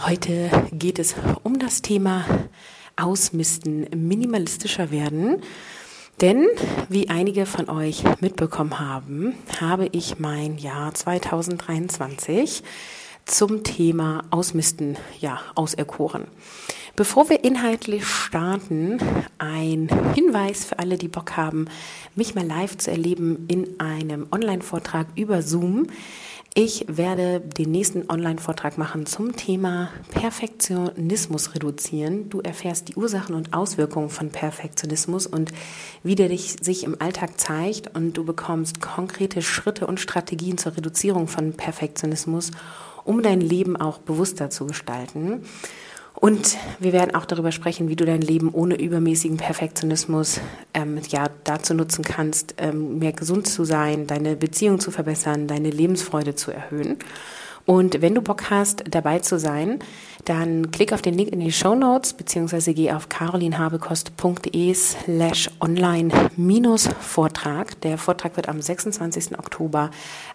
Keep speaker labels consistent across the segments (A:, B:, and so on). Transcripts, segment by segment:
A: Heute geht es um das Thema Ausmisten, minimalistischer werden. Denn, wie einige von euch mitbekommen haben, habe ich mein Jahr 2023 zum Thema Ausmisten ja, auserkoren. Bevor wir inhaltlich starten, ein Hinweis für alle, die Bock haben, mich mal live zu erleben in einem Online-Vortrag über Zoom. Ich werde den nächsten Online-Vortrag machen zum Thema Perfektionismus reduzieren. Du erfährst die Ursachen und Auswirkungen von Perfektionismus und wie der dich sich im Alltag zeigt und du bekommst konkrete Schritte und Strategien zur Reduzierung von Perfektionismus, um dein Leben auch bewusster zu gestalten. Und wir werden auch darüber sprechen, wie du dein Leben ohne übermäßigen Perfektionismus ähm, ja, dazu nutzen kannst, ähm, mehr gesund zu sein, deine Beziehung zu verbessern, deine Lebensfreude zu erhöhen. Und wenn du Bock hast, dabei zu sein, dann klick auf den Link in die Show Notes beziehungsweise geh auf carolinhabekost.de slash online-Vortrag. Der Vortrag wird am 26. Oktober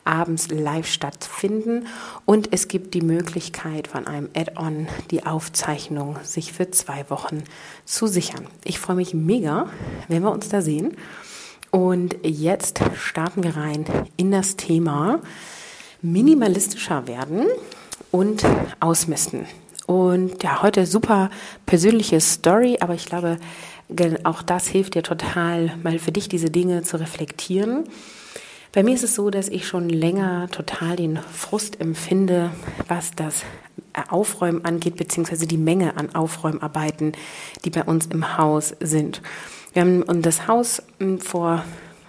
A: abends live stattfinden und es gibt die Möglichkeit von einem Add-on die Aufzeichnung sich für zwei Wochen zu sichern. Ich freue mich mega, wenn wir uns da sehen. Und jetzt starten wir rein in das Thema minimalistischer werden und ausmisten. Und ja, heute super persönliche Story, aber ich glaube, auch das hilft dir total, mal für dich diese Dinge zu reflektieren. Bei mir ist es so, dass ich schon länger total den Frust empfinde, was das Aufräumen angeht, beziehungsweise die Menge an Aufräumarbeiten, die bei uns im Haus sind. Wir haben das Haus hm, vor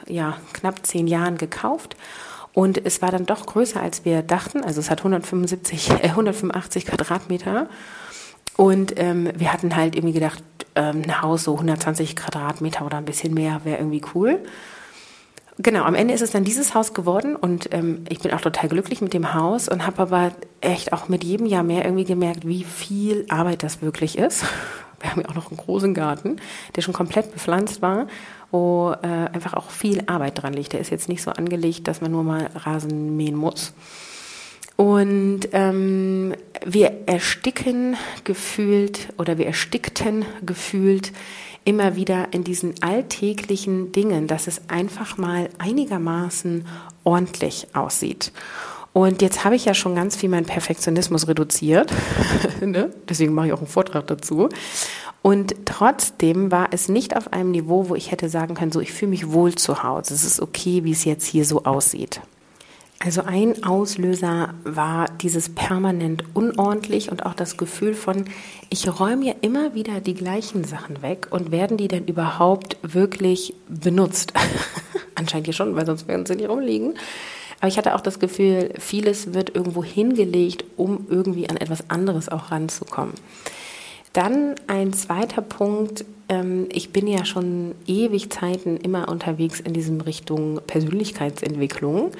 A: ja, knapp zehn Jahren gekauft und es war dann doch größer, als wir dachten. Also es hat 175, äh, 185 Quadratmeter. Und ähm, wir hatten halt irgendwie gedacht, ähm, ein Haus so 120 Quadratmeter oder ein bisschen mehr wäre irgendwie cool. Genau, am Ende ist es dann dieses Haus geworden und ähm, ich bin auch total glücklich mit dem Haus und habe aber echt auch mit jedem Jahr mehr irgendwie gemerkt, wie viel Arbeit das wirklich ist. Wir haben ja auch noch einen großen Garten, der schon komplett bepflanzt war wo äh, einfach auch viel Arbeit dran liegt. Der ist jetzt nicht so angelegt, dass man nur mal Rasen mähen muss. Und ähm, wir ersticken gefühlt oder wir erstickten gefühlt immer wieder in diesen alltäglichen Dingen, dass es einfach mal einigermaßen ordentlich aussieht. Und jetzt habe ich ja schon ganz viel meinen Perfektionismus reduziert. ne? Deswegen mache ich auch einen Vortrag dazu. Und trotzdem war es nicht auf einem Niveau, wo ich hätte sagen können, so ich fühle mich wohl zu Hause. Es ist okay, wie es jetzt hier so aussieht. Also ein Auslöser war dieses permanent unordentlich und auch das Gefühl von, ich räume ja immer wieder die gleichen Sachen weg und werden die denn überhaupt wirklich benutzt? Anscheinend ja schon, weil sonst werden sie nicht rumliegen. Aber ich hatte auch das Gefühl, vieles wird irgendwo hingelegt, um irgendwie an etwas anderes auch ranzukommen. Dann ein zweiter Punkt. Ähm, ich bin ja schon ewig Zeiten immer unterwegs in diesem Richtung Persönlichkeitsentwicklung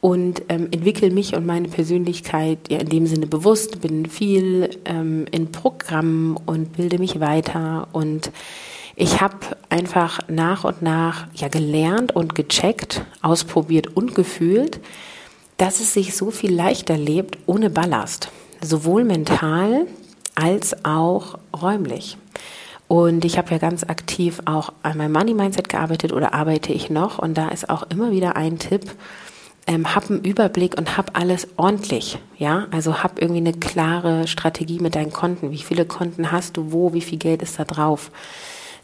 A: und ähm, entwickle mich und meine Persönlichkeit ja in dem Sinne bewusst, bin viel ähm, in Programmen und bilde mich weiter und ich habe einfach nach und nach ja gelernt und gecheckt, ausprobiert und gefühlt, dass es sich so viel leichter lebt ohne Ballast, sowohl mental als auch räumlich. Und ich habe ja ganz aktiv auch an meinem Money Mindset gearbeitet oder arbeite ich noch. Und da ist auch immer wieder ein Tipp, ähm, hab einen Überblick und hab alles ordentlich. Ja, also hab irgendwie eine klare Strategie mit deinen Konten. Wie viele Konten hast du wo? Wie viel Geld ist da drauf?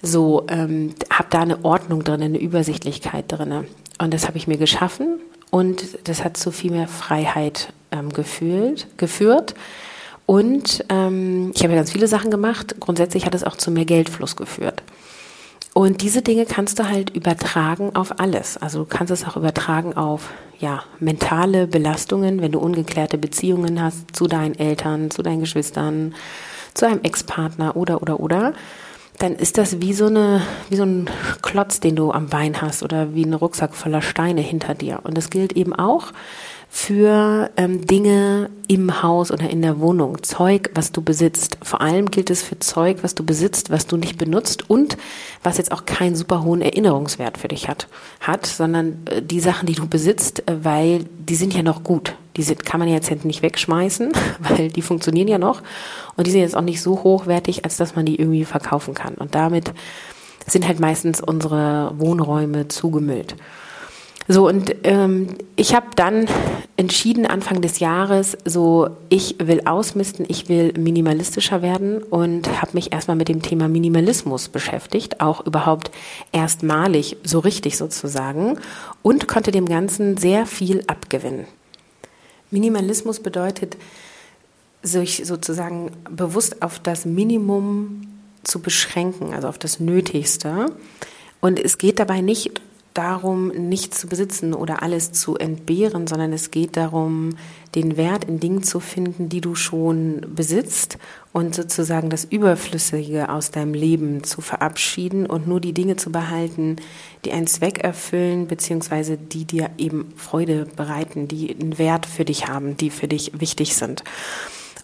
A: So, ähm, hab da eine Ordnung drin, eine Übersichtlichkeit drin. Und das habe ich mir geschaffen und das hat zu viel mehr Freiheit ähm, gefühlt, geführt. Und ähm, ich habe ja ganz viele Sachen gemacht. Grundsätzlich hat es auch zu mehr Geldfluss geführt. Und diese Dinge kannst du halt übertragen auf alles. Also du kannst es auch übertragen auf ja, mentale Belastungen, wenn du ungeklärte Beziehungen hast zu deinen Eltern, zu deinen Geschwistern, zu einem Ex-Partner oder, oder, oder, dann ist das wie so, eine, wie so ein Klotz, den du am Bein hast oder wie ein Rucksack voller Steine hinter dir. Und das gilt eben auch für ähm, Dinge im Haus oder in der Wohnung, Zeug, was du besitzt. Vor allem gilt es für Zeug, was du besitzt, was du nicht benutzt und was jetzt auch keinen super hohen Erinnerungswert für dich hat, hat, sondern äh, die Sachen, die du besitzt, äh, weil die sind ja noch gut. Die sind, kann man jetzt nicht wegschmeißen, weil die funktionieren ja noch und die sind jetzt auch nicht so hochwertig, als dass man die irgendwie verkaufen kann. Und damit sind halt meistens unsere Wohnräume zugemüllt. So, und ähm, ich habe dann entschieden Anfang des Jahres, so, ich will ausmisten, ich will minimalistischer werden und habe mich erstmal mit dem Thema Minimalismus beschäftigt, auch überhaupt erstmalig, so richtig sozusagen, und konnte dem Ganzen sehr viel abgewinnen. Minimalismus bedeutet, sich sozusagen bewusst auf das Minimum zu beschränken, also auf das Nötigste. Und es geht dabei nicht darum, nichts zu besitzen oder alles zu entbehren, sondern es geht darum, den Wert in Dingen zu finden, die du schon besitzt und sozusagen das Überflüssige aus deinem Leben zu verabschieden und nur die Dinge zu behalten, die einen Zweck erfüllen, beziehungsweise die dir eben Freude bereiten, die einen Wert für dich haben, die für dich wichtig sind.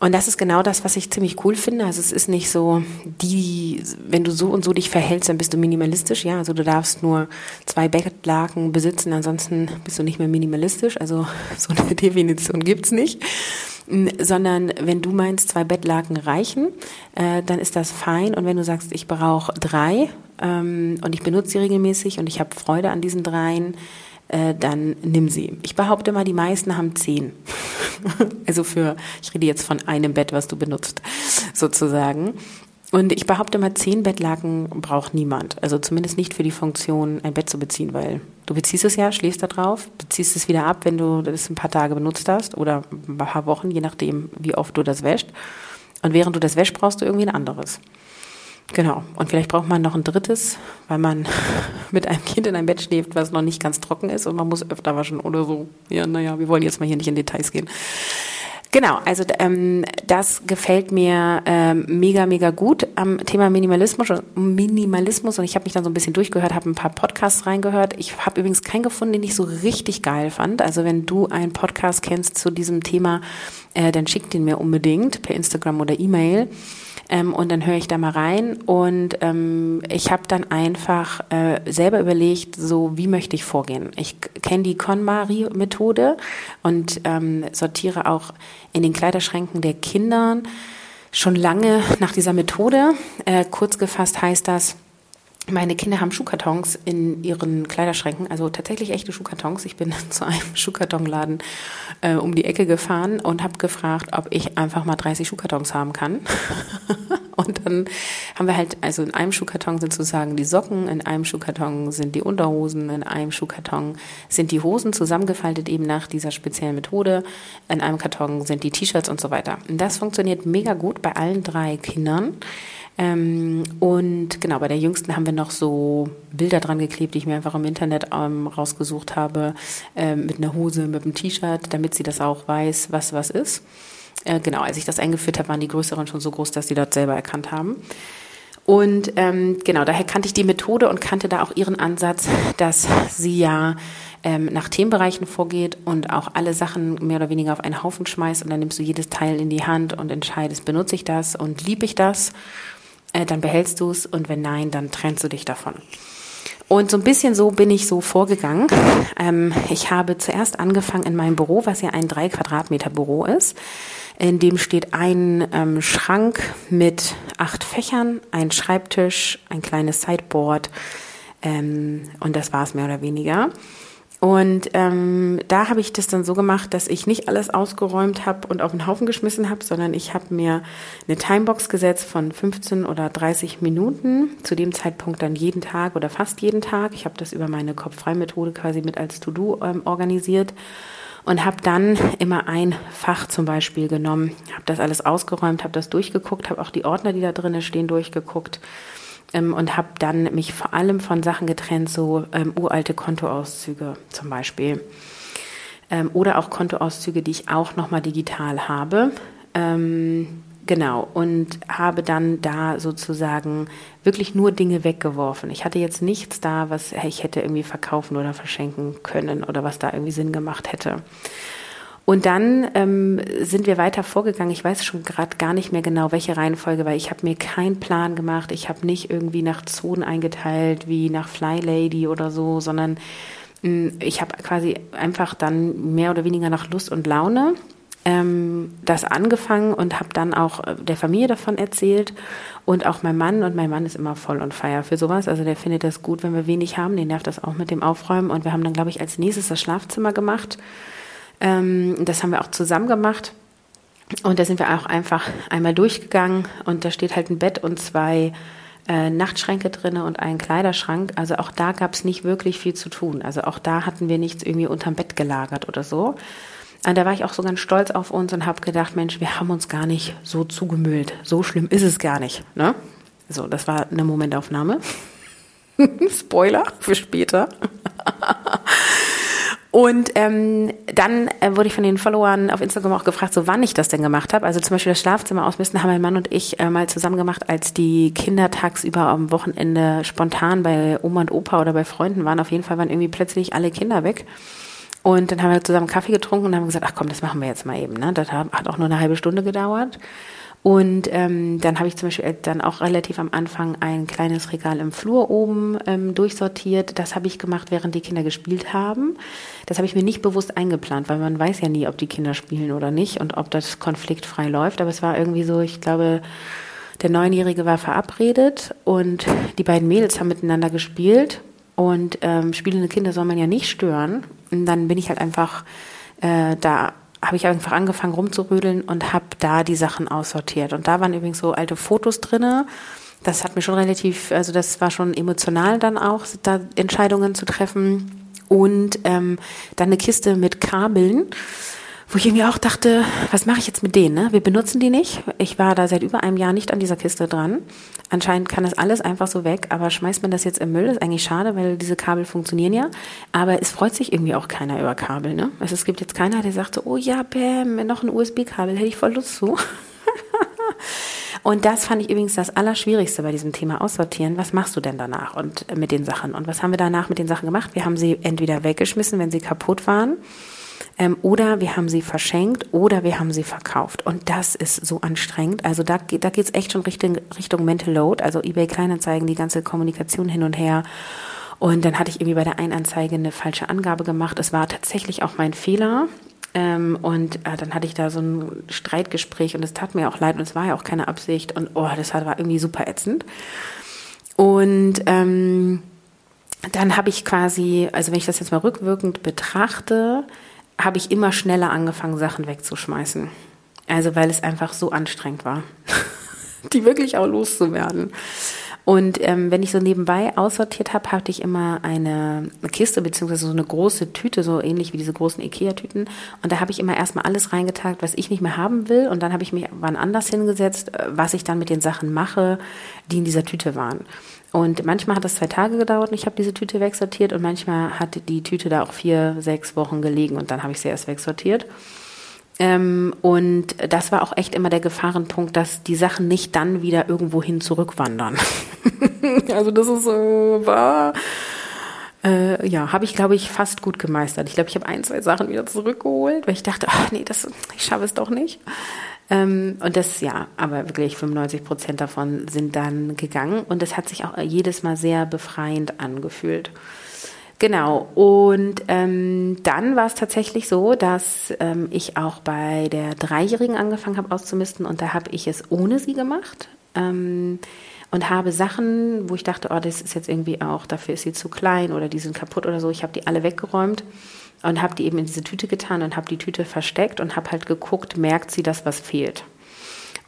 A: Und das ist genau das, was ich ziemlich cool finde. Also es ist nicht so, die, wenn du so und so dich verhältst, dann bist du minimalistisch. Ja, also du darfst nur zwei Bettlaken besitzen, ansonsten bist du nicht mehr minimalistisch. Also so eine Definition gibt's nicht. Sondern wenn du meinst, zwei Bettlaken reichen, äh, dann ist das fein. Und wenn du sagst, ich brauche drei ähm, und ich benutze sie regelmäßig und ich habe Freude an diesen dreien, äh, dann nimm sie. Ich behaupte mal, die meisten haben zehn. also für, ich rede jetzt von einem Bett, was du benutzt, sozusagen. Und ich behaupte mal, zehn Bettlaken braucht niemand. Also zumindest nicht für die Funktion, ein Bett zu beziehen, weil du beziehst es ja, schläfst da drauf, beziehst es wieder ab, wenn du das ein paar Tage benutzt hast oder ein paar Wochen, je nachdem, wie oft du das wäscht. Und während du das wäschst, brauchst du irgendwie ein anderes. Genau. Und vielleicht braucht man noch ein drittes, weil man mit einem Kind in einem Bett schläft, was noch nicht ganz trocken ist und man muss öfter waschen oder so. Ja, naja, wir wollen jetzt mal hier nicht in Details gehen. Genau, also ähm, das gefällt mir ähm, mega, mega gut am Thema Minimalismus, Minimalismus und ich habe mich dann so ein bisschen durchgehört, habe ein paar Podcasts reingehört. Ich habe übrigens keinen gefunden, den ich so richtig geil fand. Also wenn du einen Podcast kennst zu diesem Thema, äh, dann schick den mir unbedingt per Instagram oder E-Mail. Ähm, und dann höre ich da mal rein und ähm, ich habe dann einfach äh, selber überlegt, so wie möchte ich vorgehen. Ich kenne die KonMari-Methode und ähm, sortiere auch in den Kleiderschränken der Kinder schon lange nach dieser Methode. Äh, kurz gefasst heißt das, meine Kinder haben Schuhkartons in ihren Kleiderschränken, also tatsächlich echte Schuhkartons. Ich bin zu einem Schuhkartonladen äh, um die Ecke gefahren und habe gefragt, ob ich einfach mal 30 Schuhkartons haben kann. und dann haben wir halt, also in einem Schuhkarton sind sozusagen die Socken, in einem Schuhkarton sind die Unterhosen, in einem Schuhkarton sind die Hosen zusammengefaltet eben nach dieser speziellen Methode, in einem Karton sind die T-Shirts und so weiter. Und das funktioniert mega gut bei allen drei Kindern. Ähm, und genau, bei der jüngsten haben wir noch so Bilder dran geklebt, die ich mir einfach im Internet ähm, rausgesucht habe, ähm, mit einer Hose, mit einem T-Shirt, damit sie das auch weiß, was was ist. Äh, genau, als ich das eingeführt habe, waren die größeren schon so groß, dass sie dort selber erkannt haben. Und ähm, genau, daher kannte ich die Methode und kannte da auch ihren Ansatz, dass sie ja ähm, nach Themenbereichen vorgeht und auch alle Sachen mehr oder weniger auf einen Haufen schmeißt und dann nimmst du jedes Teil in die Hand und entscheidest, benutze ich das und liebe ich das äh, dann behältst du es und wenn nein, dann trennst du dich davon. Und so ein bisschen so bin ich so vorgegangen. Ähm, ich habe zuerst angefangen in meinem Büro, was ja ein drei Quadratmeter Büro ist. In dem steht ein ähm, Schrank mit acht Fächern, ein Schreibtisch, ein kleines Sideboard ähm, und das war es mehr oder weniger. Und ähm, da habe ich das dann so gemacht, dass ich nicht alles ausgeräumt habe und auf den Haufen geschmissen habe, sondern ich habe mir eine Timebox gesetzt von 15 oder 30 Minuten. Zu dem Zeitpunkt dann jeden Tag oder fast jeden Tag. Ich habe das über meine Kopffrei-Methode quasi mit als To-Do ähm, organisiert und habe dann immer ein Fach zum Beispiel genommen, habe das alles ausgeräumt, habe das durchgeguckt, habe auch die Ordner, die da drinnen stehen, durchgeguckt ähm, und habe dann mich vor allem von Sachen getrennt, so ähm, uralte Kontoauszüge zum Beispiel. Ähm, oder auch Kontoauszüge, die ich auch nochmal digital habe. Ähm, genau, und habe dann da sozusagen wirklich nur Dinge weggeworfen. Ich hatte jetzt nichts da, was ich hätte irgendwie verkaufen oder verschenken können oder was da irgendwie Sinn gemacht hätte. Und dann ähm, sind wir weiter vorgegangen. Ich weiß schon gerade gar nicht mehr genau, welche Reihenfolge, weil ich habe mir keinen Plan gemacht. Ich habe nicht irgendwie nach Zonen eingeteilt, wie nach Fly Lady oder so, sondern mh, mm, ich habe quasi einfach dann mehr oder weniger nach Lust und Laune ähm, das angefangen und habe dann auch äh, der Familie davon erzählt und auch mein Mann und mein Mann ist immer voll und feier für sowas. Also der findet das gut, wenn wir wenig haben. Den nervt das auch mit dem Aufräumen und wir haben dann glaube ich als nächstes das Schlafzimmer gemacht ähm, das haben wir auch zusammen gemacht. Und da sind wir auch einfach einmal durchgegangen und da steht halt ein Bett und zwei äh, Nachtschränke drin und ein Kleiderschrank. Also auch da gab es nicht wirklich viel zu tun. Also auch da hatten wir nichts irgendwie unterm Bett gelagert oder so. Und da war ich auch so ganz stolz auf uns und habe gedacht, Mensch, wir haben uns gar nicht so zugemüllt. So schlimm ist es gar nicht. Ne? So, das war eine Momentaufnahme. Spoiler für später. Und ähm, dann äh, wurde ich von den Followern auf Instagram auch gefragt, so wann ich das denn gemacht habe. Also zum Beispiel das Schlafzimmer ausmisten haben mein Mann und ich äh, mal zusammen gemacht, als die Kinder tagsüber am Wochenende spontan bei Oma und Opa oder bei Freunden waren. Auf jeden Fall waren irgendwie plötzlich alle Kinder weg. Und dann haben wir zusammen Kaffee getrunken und haben gesagt, ach komm, das machen wir jetzt mal eben. Ne? Das hat auch nur eine halbe Stunde gedauert. Und ähm, dann habe ich zum Beispiel dann auch relativ am Anfang ein kleines Regal im Flur oben ähm, durchsortiert. Das habe ich gemacht, während die Kinder gespielt haben. Das habe ich mir nicht bewusst eingeplant, weil man weiß ja nie, ob die Kinder spielen oder nicht und ob das konfliktfrei läuft. Aber es war irgendwie so, ich glaube, der Neunjährige war verabredet und die beiden Mädels haben miteinander gespielt. Und ähm, spielende Kinder soll man ja nicht stören. Und dann bin ich halt einfach äh, da habe ich einfach angefangen rumzurödeln und habe da die Sachen aussortiert. Und da waren übrigens so alte Fotos drinne. Das hat mir schon relativ, also das war schon emotional dann auch, da Entscheidungen zu treffen. Und ähm, dann eine Kiste mit Kabeln wo ich irgendwie auch dachte, was mache ich jetzt mit denen? Ne? Wir benutzen die nicht. Ich war da seit über einem Jahr nicht an dieser Kiste dran. Anscheinend kann das alles einfach so weg, aber schmeißt man das jetzt im Müll, ist eigentlich schade, weil diese Kabel funktionieren ja. Aber es freut sich irgendwie auch keiner über Kabel. Ne? Also es gibt jetzt keiner, der sagt so, oh ja, Bäm, noch ein USB-Kabel, hätte ich voll Lust zu. Und das fand ich übrigens das Allerschwierigste bei diesem Thema Aussortieren. Was machst du denn danach und mit den Sachen? Und was haben wir danach mit den Sachen gemacht? Wir haben sie entweder weggeschmissen, wenn sie kaputt waren ähm, oder wir haben sie verschenkt oder wir haben sie verkauft. Und das ist so anstrengend. Also da, da geht es echt schon Richtung, Richtung Mental Load, also eBay Kleinanzeigen, die ganze Kommunikation hin und her. Und dann hatte ich irgendwie bei der Einanzeige eine falsche Angabe gemacht. Es war tatsächlich auch mein Fehler. Ähm, und äh, dann hatte ich da so ein Streitgespräch und es tat mir auch leid und es war ja auch keine Absicht und oh, das war irgendwie super ätzend. Und ähm, dann habe ich quasi, also wenn ich das jetzt mal rückwirkend betrachte, habe ich immer schneller angefangen, Sachen wegzuschmeißen. Also weil es einfach so anstrengend war, die wirklich auch loszuwerden. Und ähm, wenn ich so nebenbei aussortiert habe, hatte ich immer eine, Kiste beziehungsweise so eine große Tüte, so ähnlich wie diese großen Ikea-Tüten. Und da habe ich immer erstmal alles reingetagt, was ich nicht mehr haben will. Und dann habe ich mich wann anders hingesetzt, äh, was ich dann mit den Sachen mache, die in dieser Tüte waren. Und manchmal hat das zwei Tage gedauert und ich habe diese Tüte wegsortiert und manchmal hat die Tüte da auch vier, sechs Wochen gelegen und dann habe ich sie erst wegsortiert. Ähm, und das war auch echt immer der Gefahrenpunkt, dass die Sachen nicht dann wieder irgendwohin zurückwandern. also das ist äh, war äh, ja, habe ich, glaube ich, fast gut gemeistert. Ich glaube, ich habe ein, zwei Sachen wieder zurückgeholt, weil ich dachte, ach nee, das, ich schaffe es doch nicht. Ähm, und das, ja, aber wirklich 95 Prozent davon sind dann gegangen. Und es hat sich auch jedes Mal sehr befreiend angefühlt. Genau, und ähm, dann war es tatsächlich so, dass ähm, ich auch bei der Dreijährigen angefangen habe auszumisten. Und da habe ich es ohne sie gemacht. Ähm, und habe Sachen, wo ich dachte, oh, das ist jetzt irgendwie auch, dafür ist sie zu klein oder die sind kaputt oder so, ich habe die alle weggeräumt und habe die eben in diese Tüte getan und habe die Tüte versteckt und habe halt geguckt, merkt sie, dass was fehlt.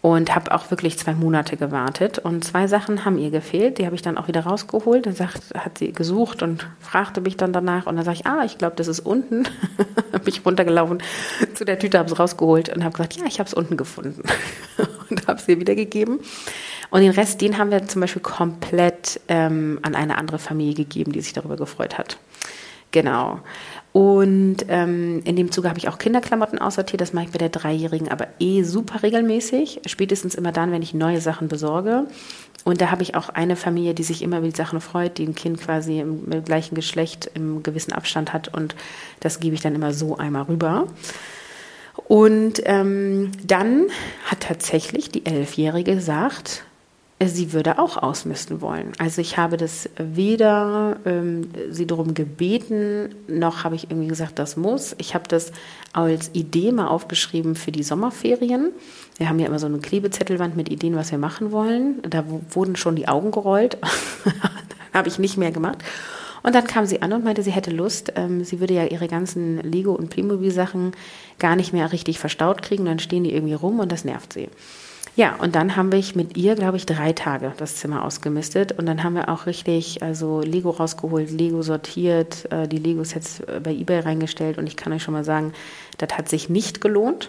A: Und habe auch wirklich zwei Monate gewartet. Und zwei Sachen haben ihr gefehlt. Die habe ich dann auch wieder rausgeholt. Dann sagt, hat sie gesucht und fragte mich dann danach. Und dann sage ich, ah, ich glaube, das ist unten. habe ich runtergelaufen zu der Tüte, habe es rausgeholt und habe gesagt, ja, ich habe es unten gefunden. und habe es ihr wiedergegeben. Und den Rest, den haben wir zum Beispiel komplett ähm, an eine andere Familie gegeben, die sich darüber gefreut hat. Genau. Und ähm, in dem Zuge habe ich auch Kinderklamotten aussortiert. Das mache ich bei der Dreijährigen aber eh super regelmäßig. Spätestens immer dann, wenn ich neue Sachen besorge. Und da habe ich auch eine Familie, die sich immer über die Sachen freut, die ein Kind quasi im, im gleichen Geschlecht im gewissen Abstand hat. Und das gebe ich dann immer so einmal rüber. Und ähm, dann hat tatsächlich die Elfjährige gesagt, sie würde auch ausmisten wollen. Also ich habe das weder ähm, sie darum gebeten, noch habe ich irgendwie gesagt, das muss. Ich habe das als Idee mal aufgeschrieben für die Sommerferien. Wir haben ja immer so eine Klebezettelwand mit Ideen, was wir machen wollen. Da wurden schon die Augen gerollt. habe ich nicht mehr gemacht. Und dann kam sie an und meinte, sie hätte Lust. Ähm, sie würde ja ihre ganzen Lego- und Playmobil-Sachen gar nicht mehr richtig verstaut kriegen. Dann stehen die irgendwie rum und das nervt sie. Ja, und dann haben wir mit ihr, glaube ich, drei Tage das Zimmer ausgemistet. Und dann haben wir auch richtig, also Lego rausgeholt, Lego sortiert, äh, die Lego-Sets äh, bei eBay reingestellt. Und ich kann euch schon mal sagen, das hat sich nicht gelohnt.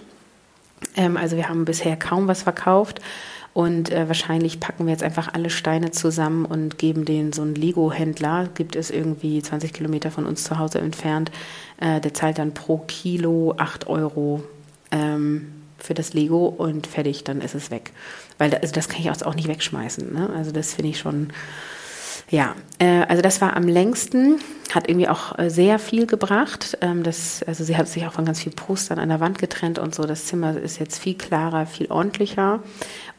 A: Ähm, also wir haben bisher kaum was verkauft. Und äh, wahrscheinlich packen wir jetzt einfach alle Steine zusammen und geben den so einen Lego-Händler, gibt es irgendwie 20 Kilometer von uns zu Hause entfernt, äh, der zahlt dann pro Kilo 8 Euro. Ähm, für das Lego und fertig, dann ist es weg. Weil da, also das kann ich auch nicht wegschmeißen. Ne? Also das finde ich schon, ja, äh, also das war am längsten, hat irgendwie auch äh, sehr viel gebracht. Ähm, das, also sie hat sich auch von ganz vielen Postern an der Wand getrennt und so. Das Zimmer ist jetzt viel klarer, viel ordentlicher.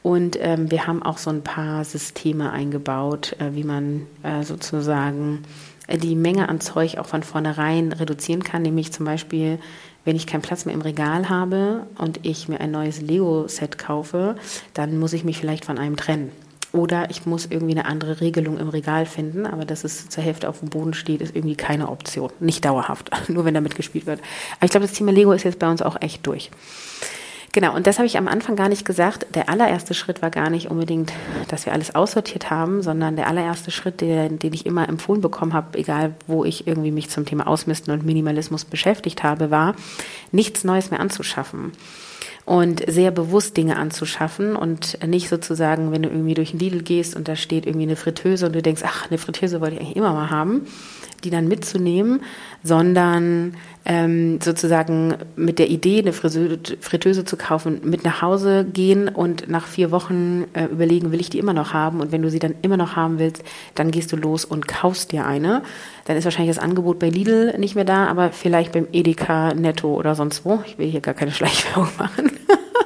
A: Und ähm, wir haben auch so ein paar Systeme eingebaut, äh, wie man äh, sozusagen die Menge an Zeug auch von vornherein reduzieren kann, nämlich zum Beispiel wenn ich keinen Platz mehr im Regal habe und ich mir ein neues Lego-Set kaufe, dann muss ich mich vielleicht von einem trennen. Oder ich muss irgendwie eine andere Regelung im Regal finden, aber dass es zur Hälfte auf dem Boden steht, ist irgendwie keine Option. Nicht dauerhaft, nur wenn damit gespielt wird. Aber ich glaube, das Thema Lego ist jetzt bei uns auch echt durch. Genau, und das habe ich am Anfang gar nicht gesagt. Der allererste Schritt war gar nicht unbedingt, dass wir alles aussortiert haben, sondern der allererste Schritt, der, den ich immer empfohlen bekommen habe, egal wo ich irgendwie mich zum Thema Ausmisten und Minimalismus beschäftigt habe, war, nichts Neues mehr anzuschaffen und sehr bewusst Dinge anzuschaffen und nicht sozusagen, wenn du irgendwie durch den Lidl gehst und da steht irgendwie eine Fritteuse und du denkst, ach, eine Fritteuse wollte ich eigentlich immer mal haben, die dann mitzunehmen, sondern ähm, sozusagen mit der Idee, eine Fritteuse zu kaufen, mit nach Hause gehen und nach vier Wochen äh, überlegen, will ich die immer noch haben? Und wenn du sie dann immer noch haben willst, dann gehst du los und kaufst dir eine. Dann ist wahrscheinlich das Angebot bei Lidl nicht mehr da, aber vielleicht beim Edeka, Netto oder sonst wo. Ich will hier gar keine Schleichwerbung machen.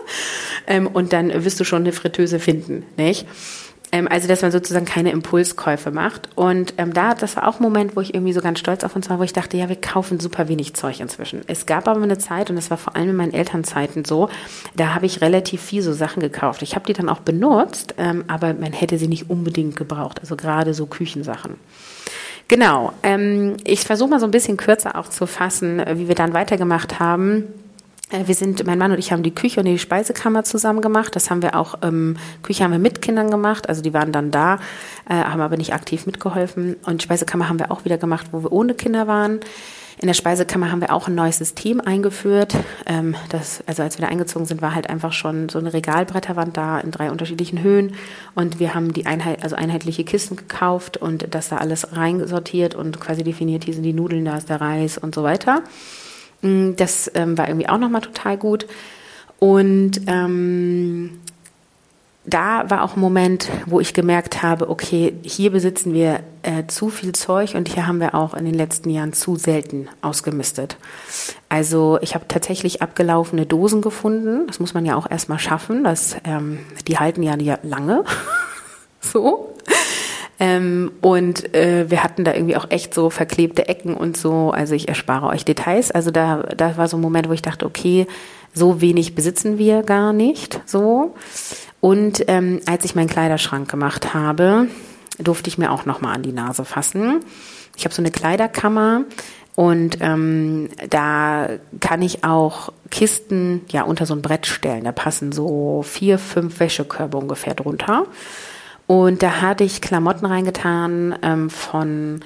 A: ähm, und dann wirst du schon eine Fritteuse finden, nicht? Ähm, also, dass man sozusagen keine Impulskäufe macht. Und ähm, da, das war auch ein Moment, wo ich irgendwie so ganz stolz auf uns war, wo ich dachte, ja, wir kaufen super wenig Zeug inzwischen. Es gab aber eine Zeit, und das war vor allem in meinen Elternzeiten so, da habe ich relativ viel so Sachen gekauft. Ich habe die dann auch benutzt, ähm, aber man hätte sie nicht unbedingt gebraucht. Also gerade so Küchensachen. Genau. Ähm, ich versuche mal so ein bisschen kürzer auch zu fassen, äh, wie wir dann weitergemacht haben. Äh, wir sind, mein Mann und ich haben die Küche und die Speisekammer zusammen gemacht. Das haben wir auch, ähm, Küche haben wir mit Kindern gemacht, also die waren dann da, äh, haben aber nicht aktiv mitgeholfen. Und Speisekammer haben wir auch wieder gemacht, wo wir ohne Kinder waren. In der Speisekammer haben wir auch ein neues System eingeführt. Ähm, das, also als wir da eingezogen sind, war halt einfach schon so eine Regalbretterwand da in drei unterschiedlichen Höhen. Und wir haben die Einheit, also einheitliche Kisten gekauft und das da alles reinsortiert und quasi definiert, hier sind die Nudeln, da ist der Reis und so weiter. Mm, das ähm, war irgendwie auch nochmal total gut. Und ähm, da war auch ein Moment, wo ich gemerkt habe, okay, hier besitzen wir äh, zu viel Zeug und hier haben wir auch in den letzten Jahren zu selten ausgemistet. Also ich habe tatsächlich abgelaufene Dosen gefunden. Das muss man ja auch erstmal schaffen. Das, ähm, die halten ja lange. so. Ähm, und äh, wir hatten da irgendwie auch echt so verklebte Ecken und so. Also ich erspare euch Details. Also da, da war so ein Moment, wo ich dachte, okay, so wenig besitzen wir gar nicht. So. Und ähm, als ich meinen Kleiderschrank gemacht habe, durfte ich mir auch nochmal an die Nase fassen. Ich habe so eine Kleiderkammer und ähm, da kann ich auch Kisten ja unter so ein Brett stellen. Da passen so vier, fünf Wäschekörbe ungefähr drunter. Und da hatte ich Klamotten reingetan ähm, von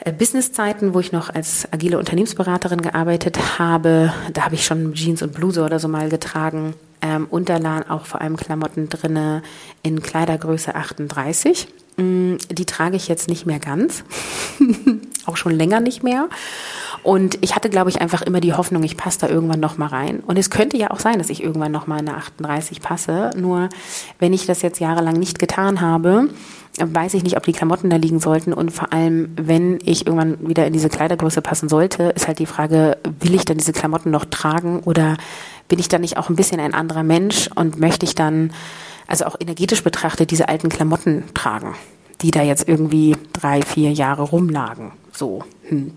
A: äh, Businesszeiten, wo ich noch als agile Unternehmensberaterin gearbeitet habe. Da habe ich schon Jeans und Bluse oder so mal getragen. Ähm, und da lagen auch vor allem Klamotten drinne in Kleidergröße 38. Mm, die trage ich jetzt nicht mehr ganz. auch schon länger nicht mehr. Und ich hatte, glaube ich, einfach immer die Hoffnung, ich passe da irgendwann noch mal rein. Und es könnte ja auch sein, dass ich irgendwann noch mal eine 38 passe. Nur wenn ich das jetzt jahrelang nicht getan habe, weiß ich nicht, ob die Klamotten da liegen sollten. Und vor allem, wenn ich irgendwann wieder in diese Kleidergröße passen sollte, ist halt die Frage, will ich dann diese Klamotten noch tragen oder bin ich dann nicht auch ein bisschen ein anderer Mensch und möchte ich dann, also auch energetisch betrachtet, diese alten Klamotten tragen, die da jetzt irgendwie drei, vier Jahre rumlagen. So. Hm.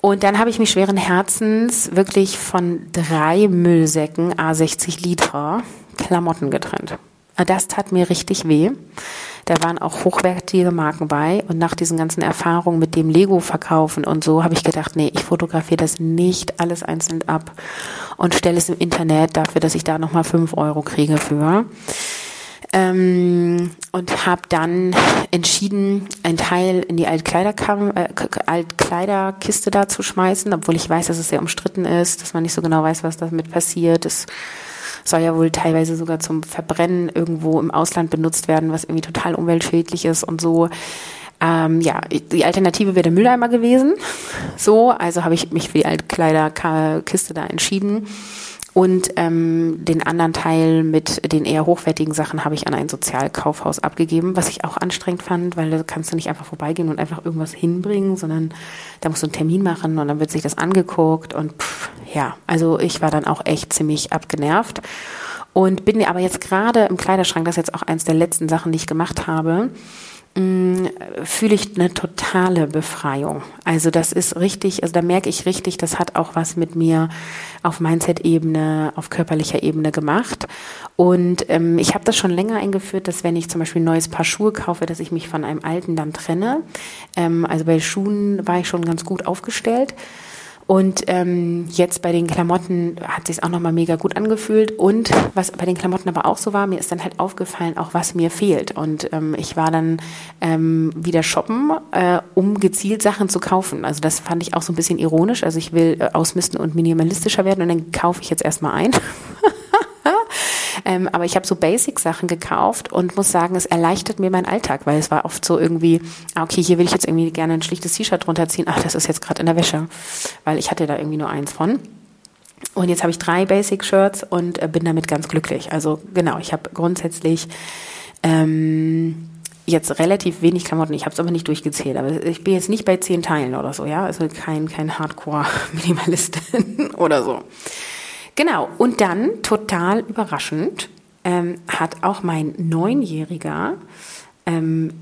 A: Und dann habe ich mich schweren Herzens wirklich von drei Müllsäcken A60 Liter Klamotten getrennt. Das tat mir richtig weh. Da waren auch hochwertige Marken bei. Und nach diesen ganzen Erfahrungen mit dem Lego-Verkaufen und so habe ich gedacht, nee, ich fotografiere das nicht alles einzeln ab und stelle es im Internet dafür, dass ich da nochmal fünf Euro kriege für. Ähm, und habe dann entschieden, einen Teil in die Altkleiderkam äh, Altkleiderkiste da zu schmeißen, obwohl ich weiß, dass es sehr umstritten ist, dass man nicht so genau weiß, was damit passiert. Es soll ja wohl teilweise sogar zum Verbrennen irgendwo im Ausland benutzt werden, was irgendwie total umweltschädlich ist und so. Ähm, ja, die Alternative wäre der Mülleimer gewesen. So, also habe ich mich für die Altkleiderkiste da entschieden. Und ähm, den anderen Teil mit den eher hochwertigen Sachen habe ich an ein Sozialkaufhaus abgegeben, was ich auch anstrengend fand, weil da kannst du nicht einfach vorbeigehen und einfach irgendwas hinbringen, sondern da musst du einen Termin machen und dann wird sich das angeguckt und pff, ja, also ich war dann auch echt ziemlich abgenervt und bin aber jetzt gerade im Kleiderschrank, das ist jetzt auch eins der letzten Sachen, die ich gemacht habe, fühle ich eine totale Befreiung. Also das ist richtig, also da merke ich richtig, das hat auch was mit mir auf Mindset-Ebene, auf körperlicher Ebene gemacht. Und ähm, ich habe das schon länger eingeführt, dass wenn ich zum Beispiel ein neues Paar Schuhe kaufe, dass ich mich von einem alten dann trenne. Ähm, also bei Schuhen war ich schon ganz gut aufgestellt. Und ähm, jetzt bei den Klamotten hat sich auch nochmal mega gut angefühlt. Und was bei den Klamotten aber auch so war, mir ist dann halt aufgefallen, auch was mir fehlt. Und ähm, ich war dann ähm, wieder shoppen, äh, um gezielt Sachen zu kaufen. Also das fand ich auch so ein bisschen ironisch. Also ich will äh, ausmisten und minimalistischer werden und dann kaufe ich jetzt erstmal ein. Ähm, aber ich habe so Basic-Sachen gekauft und muss sagen, es erleichtert mir meinen Alltag, weil es war oft so irgendwie, ah, okay, hier will ich jetzt irgendwie gerne ein schlichtes T-Shirt runterziehen. Ach, das ist jetzt gerade in der Wäsche, weil ich hatte da irgendwie nur eins von. Und jetzt habe ich drei Basic-Shirts und äh, bin damit ganz glücklich. Also genau, ich habe grundsätzlich ähm, jetzt relativ wenig Klamotten. Ich habe es aber nicht durchgezählt. Aber ich bin jetzt nicht bei zehn Teilen oder so, ja. Also kein, kein Hardcore-Minimalistin oder so. Genau, und dann, total überraschend, ähm, hat auch mein Neunjähriger ähm,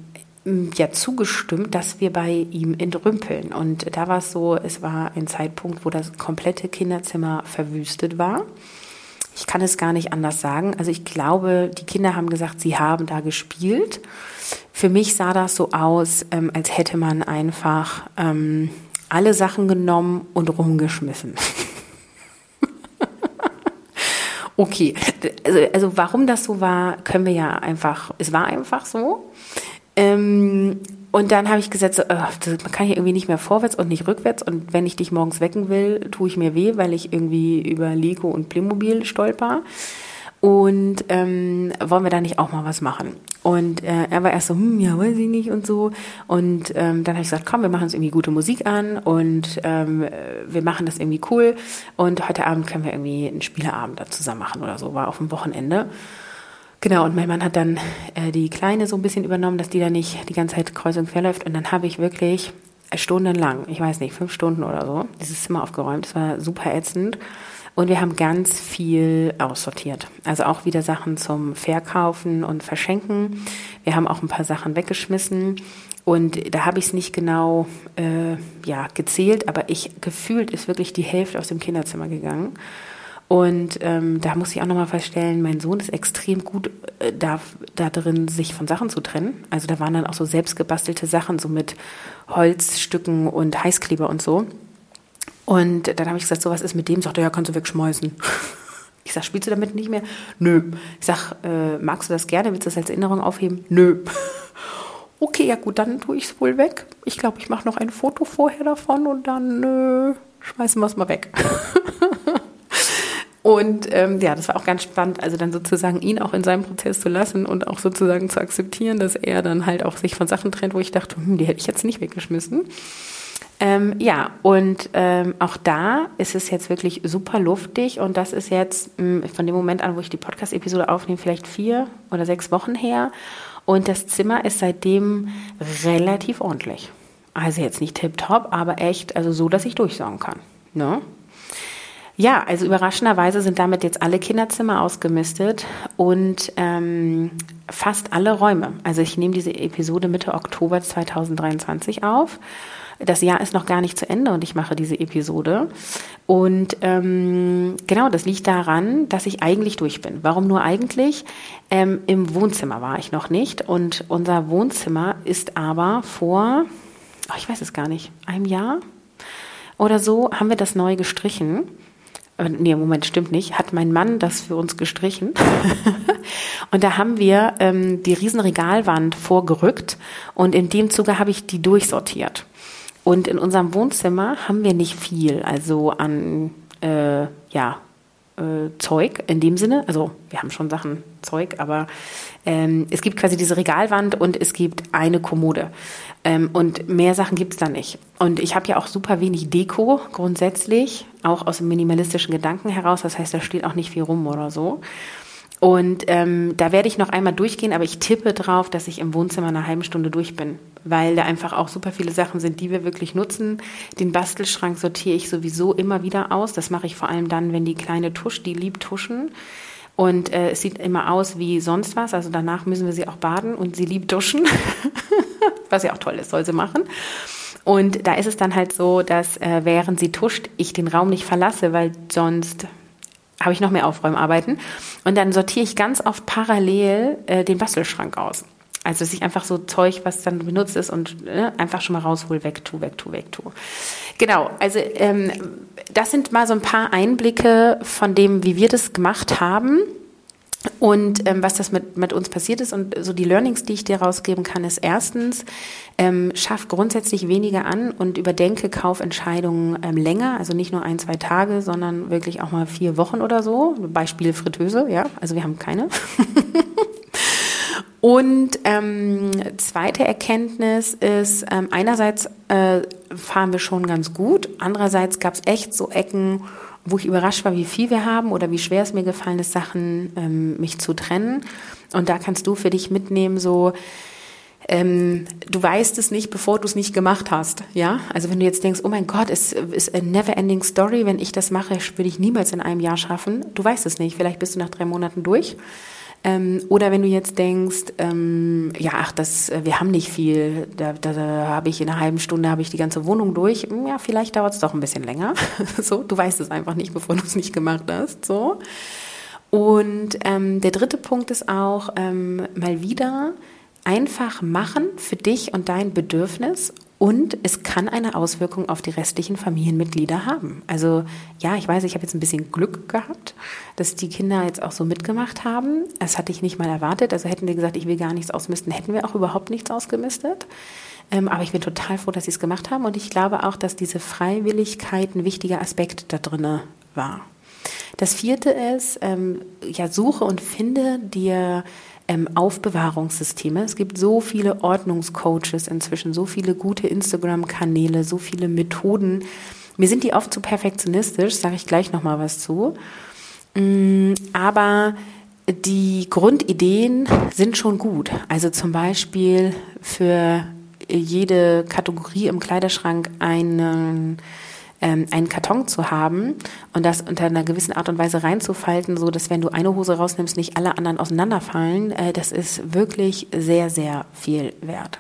A: ja zugestimmt, dass wir bei ihm entrümpeln. Und da war es so, es war ein Zeitpunkt, wo das komplette Kinderzimmer verwüstet war. Ich kann es gar nicht anders sagen. Also ich glaube, die Kinder haben gesagt, sie haben da gespielt. Für mich sah das so aus, ähm, als hätte man einfach ähm, alle Sachen genommen und rumgeschmissen. Okay, also, also warum das so war, können wir ja einfach, es war einfach so. Ähm, und dann habe ich gesagt, so, oh, man kann hier irgendwie nicht mehr vorwärts und nicht rückwärts. Und wenn ich dich morgens wecken will, tue ich mir weh, weil ich irgendwie über Lego und Playmobil stolper. Und ähm, wollen wir da nicht auch mal was machen? Und äh, er war erst so, hm, ja, weiß ich nicht und so. Und ähm, dann habe ich gesagt, komm, wir machen uns irgendwie gute Musik an und ähm, wir machen das irgendwie cool. Und heute Abend können wir irgendwie einen Spieleabend da zusammen machen oder so. War auf dem Wochenende. Genau, und mein Mann hat dann äh, die Kleine so ein bisschen übernommen, dass die da nicht die ganze Zeit kreuz und quer läuft. Und dann habe ich wirklich stundenlang, ich weiß nicht, fünf Stunden oder so, dieses Zimmer aufgeräumt. Das war super ätzend. Und wir haben ganz viel aussortiert. Also auch wieder Sachen zum Verkaufen und Verschenken. Wir haben auch ein paar Sachen weggeschmissen. Und da habe ich es nicht genau äh, ja, gezählt, aber ich gefühlt ist wirklich die Hälfte aus dem Kinderzimmer gegangen. Und ähm, da muss ich auch nochmal feststellen, mein Sohn ist extrem gut äh, da, da drin, sich von Sachen zu trennen. Also da waren dann auch so selbstgebastelte Sachen, so mit Holzstücken und Heißkleber und so. Und dann habe ich gesagt, so was ist mit dem? Sagt er, ja, kannst du wegschmeißen. Ich sag, spielst du damit nicht mehr? Nö. Ich sag, äh, magst du das gerne? Willst du das als Erinnerung aufheben? Nö. Okay, ja gut, dann tue ich es wohl weg. Ich glaube, ich mache noch ein Foto vorher davon und dann äh, schmeißen wir es mal weg. Und ähm, ja, das war auch ganz spannend, also dann sozusagen ihn auch in seinem Prozess zu lassen und auch sozusagen zu akzeptieren, dass er dann halt auch sich von Sachen trennt, wo ich dachte, hm, die hätte ich jetzt nicht weggeschmissen. Ähm, ja, und ähm, auch da ist es jetzt wirklich super luftig und das ist jetzt mh, hm, von dem Moment an, wo ich die Podcast-Episode aufnehme, vielleicht vier oder sechs Wochen her. Und das Zimmer ist seitdem relativ ordentlich. Also jetzt nicht tipptopp, aber echt, also so, dass ich durchsagen kann. Ne? Ja, also überraschenderweise sind damit jetzt alle Kinderzimmer ausgemistet und ähm, fast alle Räume. Also ich nehme diese Episode Mitte Oktober 2023 auf. Das Jahr ist noch gar nicht zu Ende und ich mache diese Episode. Und ähm, genau, das liegt daran, dass ich eigentlich durch bin. Warum nur eigentlich? Ähm, Im Wohnzimmer war ich noch nicht und unser Wohnzimmer ist aber vor, oh, ich weiß es gar nicht, einem Jahr oder so haben wir das neu gestrichen. Nee, Moment, stimmt nicht. Hat mein Mann das für uns gestrichen. und da haben wir ähm, die Riesenregalwand vorgerückt und in dem Zuge habe ich die durchsortiert. Und in unserem Wohnzimmer haben wir nicht viel, also an äh, ja, äh, Zeug in dem Sinne. Also wir haben schon Sachen Zeug, aber ähm, es gibt quasi diese Regalwand und es gibt eine Kommode. Ähm, und mehr Sachen gibt es da nicht. Und ich habe ja auch super wenig Deko grundsätzlich, auch aus dem minimalistischen Gedanken heraus. Das heißt, da steht auch nicht viel rum oder so. Und ähm, da werde ich noch einmal durchgehen, aber ich tippe drauf, dass ich im Wohnzimmer eine halbe Stunde durch bin, weil da einfach auch super viele Sachen sind, die wir wirklich nutzen. Den Bastelschrank sortiere ich sowieso immer wieder aus. Das mache ich vor allem dann, wenn die kleine Tusch, die liebt Tuschen. Und äh, es sieht immer aus wie sonst was. Also danach müssen wir sie auch baden und sie liebt duschen. was ja auch toll ist, soll sie machen. Und da ist es dann halt so, dass äh, während sie tuscht, ich den Raum nicht verlasse, weil sonst habe ich noch mehr Aufräumarbeiten. Und dann sortiere ich ganz oft parallel äh, den Bastelschrank aus. Also dass ich einfach so Zeug, was dann benutzt ist und äh, einfach schon mal raushol, weg, tu, weg, tu, weg, tu. Genau, also ähm, das sind mal so ein paar Einblicke von dem, wie wir das gemacht haben. Und ähm, was das mit, mit uns passiert ist und so die Learnings, die ich dir rausgeben kann, ist erstens, ähm, schaff grundsätzlich weniger an und überdenke Kaufentscheidungen ähm, länger, also nicht nur ein, zwei Tage, sondern wirklich auch mal vier Wochen oder so. Beispiel Fritteuse, ja, also wir haben keine. und ähm, zweite Erkenntnis ist, ähm, einerseits äh, fahren wir schon ganz gut, andererseits gab es echt so Ecken, wo ich überrascht war, wie viel wir haben oder wie schwer es mir gefallen ist, Sachen ähm, mich zu trennen. Und da kannst du für dich mitnehmen, so, ähm, du weißt es nicht, bevor du es nicht gemacht hast. Ja, also wenn du jetzt denkst, oh mein Gott, es ist a never ending story, wenn ich das mache, würde ich niemals in einem Jahr schaffen. Du weißt es nicht. Vielleicht bist du nach drei Monaten durch. Ähm, oder wenn du jetzt denkst, ähm, ja, ach, das, äh, wir haben nicht viel, da, da, da habe ich in einer halben Stunde habe ich die ganze Wohnung durch. Hm, ja, vielleicht dauert es doch ein bisschen länger. so, du weißt es einfach nicht, bevor du es nicht gemacht hast. So. Und ähm, der dritte Punkt ist auch ähm, mal wieder einfach machen für dich und dein Bedürfnis und es kann eine Auswirkung auf die restlichen Familienmitglieder haben. Also ja, ich weiß, ich habe jetzt ein bisschen Glück gehabt, dass die Kinder jetzt auch so mitgemacht haben. Das hatte ich nicht mal erwartet. Also hätten die gesagt, ich will gar nichts ausmisten, hätten wir auch überhaupt nichts ausgemistet. Ähm, aber ich bin total froh, dass sie es gemacht haben. Und ich glaube auch, dass diese Freiwilligkeit ein wichtiger Aspekt da drin war. Das vierte ist, ähm, ja, suche und finde dir ähm, Aufbewahrungssysteme. Es gibt so viele Ordnungscoaches inzwischen, so viele gute Instagram-Kanäle, so viele Methoden. Mir sind die oft zu perfektionistisch, sage ich gleich nochmal was zu. Mm, aber die Grundideen sind schon gut. Also zum Beispiel für jede Kategorie im Kleiderschrank einen ähm, einen Karton zu haben und das unter einer gewissen Art und Weise reinzufalten, so dass wenn du eine Hose rausnimmst, nicht alle anderen auseinanderfallen, äh, das ist wirklich sehr, sehr viel wert.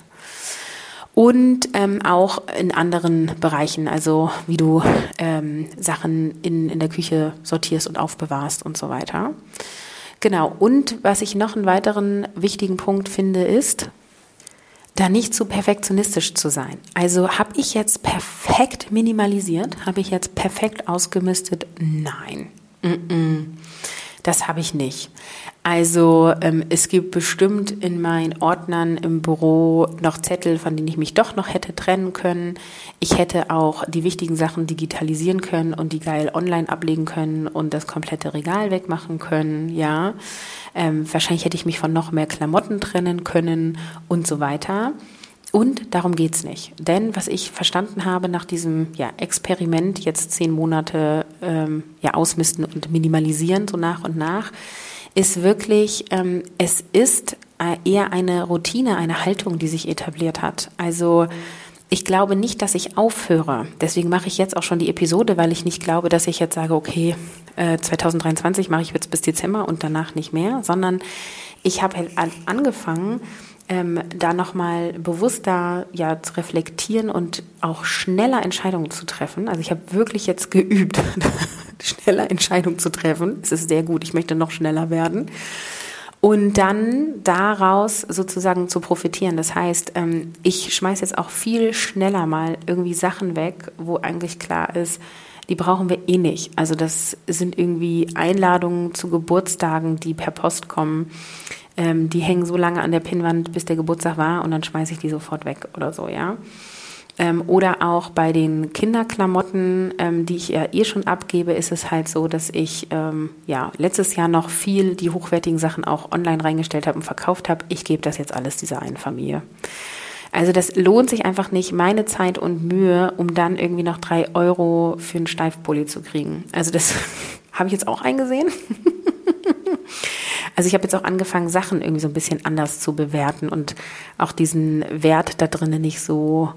A: Und ähm, auch in anderen Bereichen, also wie du ähm, Sachen in, in der Küche sortierst und aufbewahrst und so weiter. Genau, und was ich noch einen weiteren wichtigen Punkt finde, ist, da nicht zu perfektionistisch zu sein. Also habe ich jetzt perfekt minimalisiert? Habe ich jetzt perfekt ausgemistet? Nein. Mm -mm. Das habe ich nicht. Also ähm, es gibt bestimmt in meinen Ordnern im Büro noch Zettel, von denen ich mich doch noch hätte trennen können. Ich hätte auch die wichtigen Sachen digitalisieren können und die geil online ablegen können und das komplette Regal wegmachen können. Ja, ähm, wahrscheinlich hätte ich mich von noch mehr Klamotten trennen können und so weiter. Und darum geht's nicht. Denn was ich verstanden habe nach diesem ja, Experiment, jetzt zehn Monate ähm, ja, ausmisten und minimalisieren, so nach und nach, ist wirklich, ähm, es ist eher eine Routine, eine Haltung, die sich etabliert hat. Also ich glaube nicht, dass ich aufhöre. Deswegen mache ich jetzt auch schon die Episode, weil ich nicht glaube, dass ich jetzt sage, okay, äh, 2023 mache ich jetzt bis Dezember und danach nicht mehr, sondern ich habe halt angefangen, ähm, da nochmal bewusster ja, zu reflektieren und auch schneller Entscheidungen zu treffen. Also ich habe wirklich jetzt geübt, schneller Entscheidungen zu treffen. Es ist sehr gut, ich möchte noch schneller werden. Und dann daraus sozusagen zu profitieren. Das heißt, ähm, ich schmeiße jetzt auch viel schneller mal irgendwie Sachen weg, wo eigentlich klar ist, die brauchen wir eh nicht. Also das sind irgendwie Einladungen zu Geburtstagen, die per Post kommen ähm, die hängen so lange an der Pinnwand, bis der Geburtstag war und dann schmeiße ich die sofort weg oder so, ja. Ähm, oder auch bei den Kinderklamotten, ähm, die ich ja eh schon abgebe, ist es halt so, dass ich ähm, ja letztes Jahr noch viel die hochwertigen Sachen auch online reingestellt habe und verkauft habe. Ich gebe das jetzt alles dieser einen Familie. Also das lohnt sich einfach nicht, meine Zeit und Mühe, um dann irgendwie noch drei Euro für einen Steifpulli zu kriegen. Also das habe ich jetzt auch eingesehen. Also ich habe jetzt auch angefangen, Sachen irgendwie so ein bisschen anders zu bewerten und auch diesen Wert da drinnen nicht so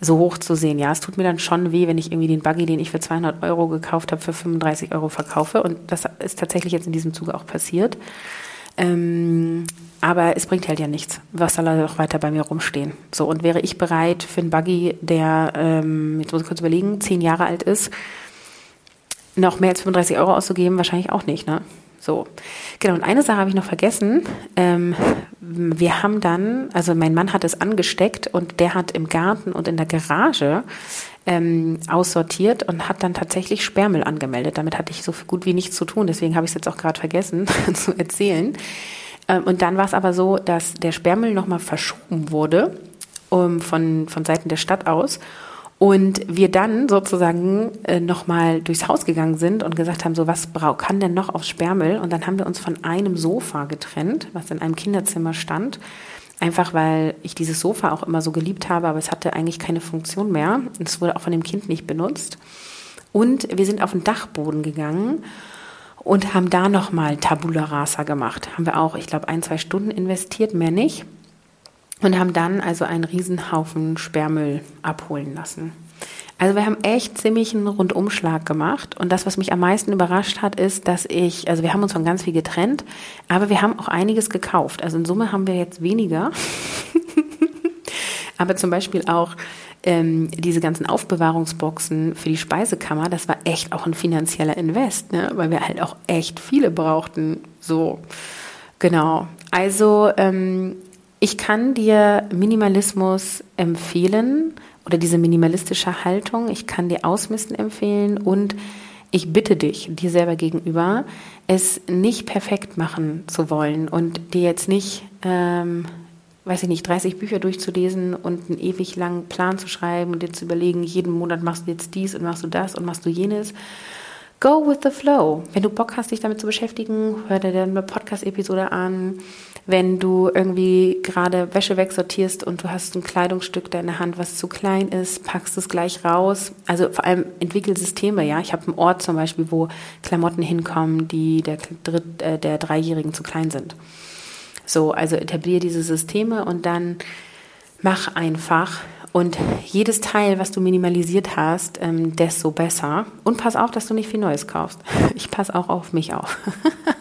A: so hoch zu sehen. Ja, es tut mir dann schon weh, wenn ich irgendwie den Buggy, den ich für 200 Euro gekauft habe, für 35 Euro verkaufe. Und das ist tatsächlich jetzt in diesem Zuge auch passiert. Ähm, aber es bringt halt ja nichts. Was soll er doch weiter bei mir rumstehen? So, und wäre ich bereit für einen Buggy, der, ähm, jetzt muss ich kurz überlegen, zehn Jahre alt ist, noch mehr als 35 Euro auszugeben? Wahrscheinlich auch nicht, ne? So, genau. Und eine Sache habe ich noch vergessen. Ähm, wir haben dann, also mein Mann hat es angesteckt und der hat im Garten und in der Garage ähm, aussortiert und hat dann tatsächlich Sperrmüll angemeldet. Damit hatte ich so gut wie nichts zu tun. Deswegen habe ich es jetzt auch gerade vergessen zu erzählen. Ähm, und dann war es aber so, dass der Sperrmüll nochmal verschoben wurde um, von, von Seiten der Stadt aus. Und wir dann sozusagen äh, nochmal durchs Haus gegangen sind und gesagt haben, so was kann denn noch aufs Sperrmüll? Und dann haben wir uns von einem Sofa getrennt, was in einem Kinderzimmer stand. Einfach weil ich dieses Sofa auch immer so geliebt habe, aber es hatte eigentlich keine Funktion mehr. Es wurde auch von dem Kind nicht benutzt. Und wir sind auf den Dachboden gegangen und haben da nochmal Tabula Rasa gemacht. Haben wir auch, ich glaube, ein, zwei Stunden investiert, mehr nicht und haben dann also einen Riesenhaufen Sperrmüll abholen lassen. Also wir haben echt ziemlich einen Rundumschlag gemacht und das, was mich am meisten überrascht hat, ist, dass ich, also wir haben uns von ganz viel getrennt, aber wir haben auch einiges gekauft. Also in Summe haben wir jetzt weniger, aber zum Beispiel auch ähm, diese ganzen Aufbewahrungsboxen für die Speisekammer, das war echt auch ein finanzieller Invest, ne? weil wir halt auch echt viele brauchten. So, genau. Also ähm, ich kann dir Minimalismus empfehlen oder diese minimalistische Haltung. Ich kann dir Ausmisten empfehlen und ich bitte dich, dir selber gegenüber, es nicht perfekt machen zu wollen und dir jetzt nicht, ähm, weiß ich nicht, 30 Bücher durchzulesen und einen ewig langen Plan zu schreiben und dir zu überlegen, jeden Monat machst du jetzt dies und machst du das und machst du jenes. Go with the flow. Wenn du Bock hast, dich damit zu beschäftigen, hör dir eine Podcast-Episode an wenn du irgendwie gerade Wäsche wegsortierst und du hast ein Kleidungsstück da in der Hand, was zu klein ist, packst es gleich raus. Also vor allem entwickel Systeme, ja. Ich habe einen Ort zum Beispiel, wo Klamotten hinkommen, die der, Dritt, äh, der Dreijährigen zu klein sind. So, also etabliere diese Systeme und dann mach einfach. Und jedes Teil, was du minimalisiert hast, ähm, desto besser. Und pass auf, dass du nicht viel Neues kaufst. Ich passe auch auf mich auf.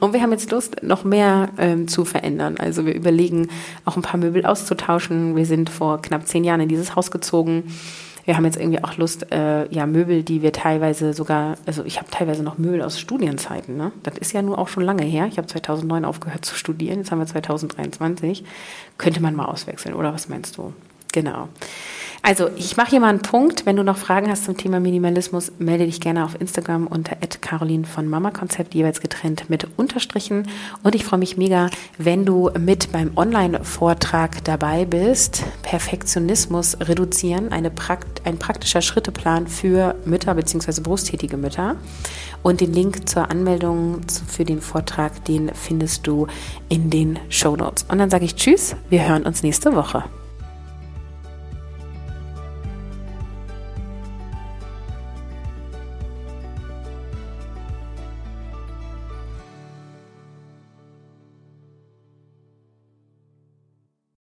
A: Und wir haben jetzt Lust, noch mehr ähm, zu verändern. Also wir überlegen, auch ein paar Möbel auszutauschen. Wir sind vor knapp zehn Jahren in dieses Haus gezogen. Wir haben jetzt irgendwie auch Lust, äh, ja, Möbel, die wir teilweise sogar, also ich habe teilweise noch Möbel aus Studienzeiten. Ne? Das ist ja nur auch schon lange her. Ich habe 2009 aufgehört zu studieren, jetzt haben wir 2023. Könnte man mal auswechseln, oder was meinst du? Genau. Also, ich mache hier mal einen Punkt. Wenn du noch Fragen hast zum Thema Minimalismus, melde dich gerne auf Instagram unter Caroline von Mama Konzept, jeweils getrennt mit Unterstrichen. Und ich freue mich mega, wenn du mit beim Online-Vortrag dabei bist. Perfektionismus reduzieren, eine Prakt ein praktischer Schritteplan für Mütter bzw. berufstätige Mütter. Und den Link zur Anmeldung für den Vortrag, den findest du in den Show Notes. Und dann sage ich Tschüss, wir hören uns nächste Woche.